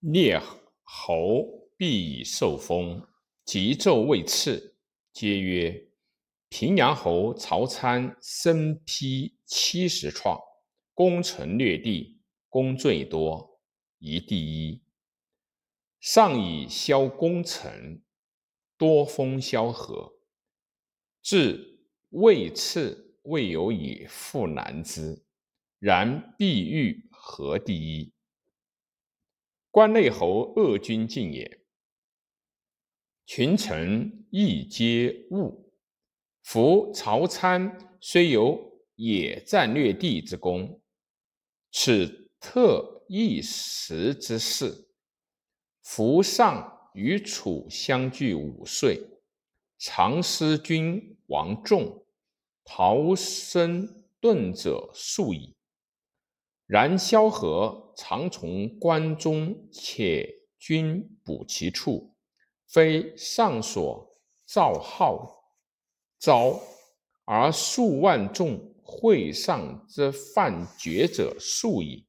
列侯必以受封，急奏未赐，皆曰：“平阳侯曹参身披七十创，攻城略地，功最多，宜第一。上以萧攻城，多封萧何。至未赐，未有以复难之。然必欲何第一？”关内侯恶君进也，群臣亦皆恶。夫曹参虽有野战略地之功，此特一时之事。夫上与楚相距五岁，常思君王众，逃生遁者数矣。然萧何常从关中，且君补其处，非上所造号召，而数万众会上之犯绝者数矣。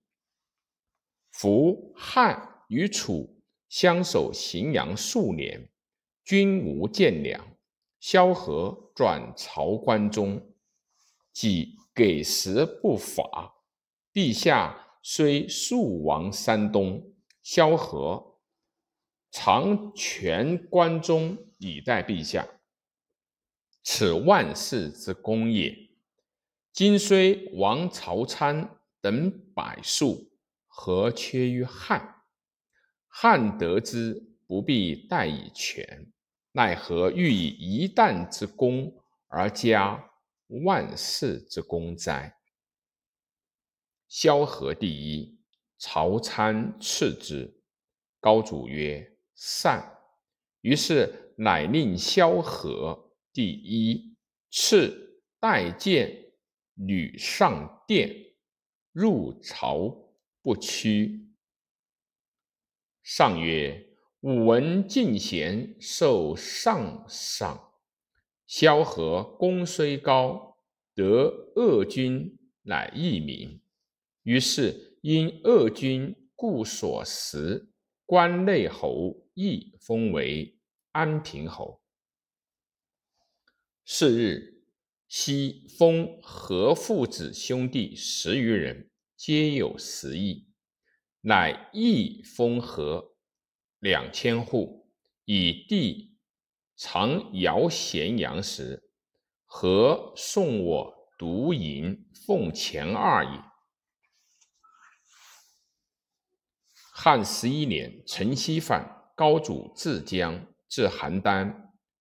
夫汉与楚相守荥阳数年，均无见粮。萧何转朝关中，即给食不法。陛下虽数亡山东，萧何常全关中以待陛下，此万世之功也。今虽亡曹参等百数，何缺于汉？汉得之，不必待以全，奈何欲以一旦之功而加万世之功哉？萧何第一，曹参次之。高祖曰：“善。”于是乃令萧何第一，次带剑履上殿，入朝不趋。上曰：“吾闻进贤受上赏，萧何功虽高，得恶君，乃异名。”于是因恶君故所食，关内侯亦封为安平侯。是日，西封何父子兄弟十余人，皆有食邑，乃亦封何两千户，以地常摇咸阳时，何送我独银俸钱二也。汉十一年，陈豨反，高祖自江至邯郸，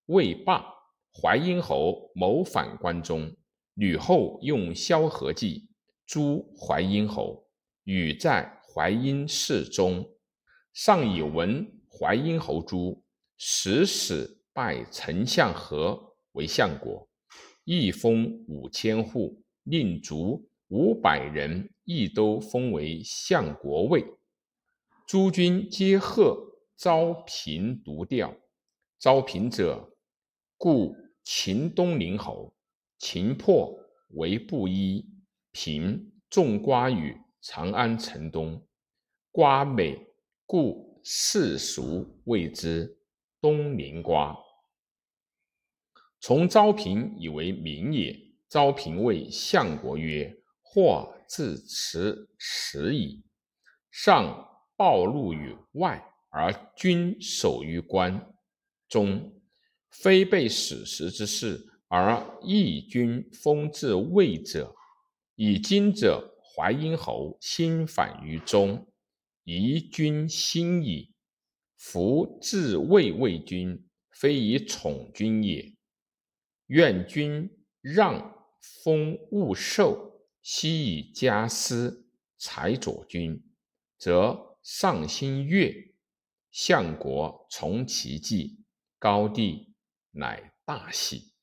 未罢。淮阴侯谋反关中，吕后用萧何计诛淮阴侯，与在淮阴寺中。上以闻淮阴侯诛，使使拜丞相何为相国，一封五千户，令卒五百人，亦都封为相国尉。诸君皆贺，昭平独调。昭平者，故秦东陵侯。秦破为布衣，平种瓜于长安城东。瓜美，故世俗谓之东陵瓜。从昭平以为名也。昭平谓相国曰：“或自此始矣。”上。暴露于外，而君守于关中，非被死时之事，而义君封至魏者。以今者，淮阴侯心反于中，疑君心矣。夫自魏魏君，非以宠君也。愿君让封勿受，悉以家私财佐君，则。上心悦，相国从其计，高帝乃大喜。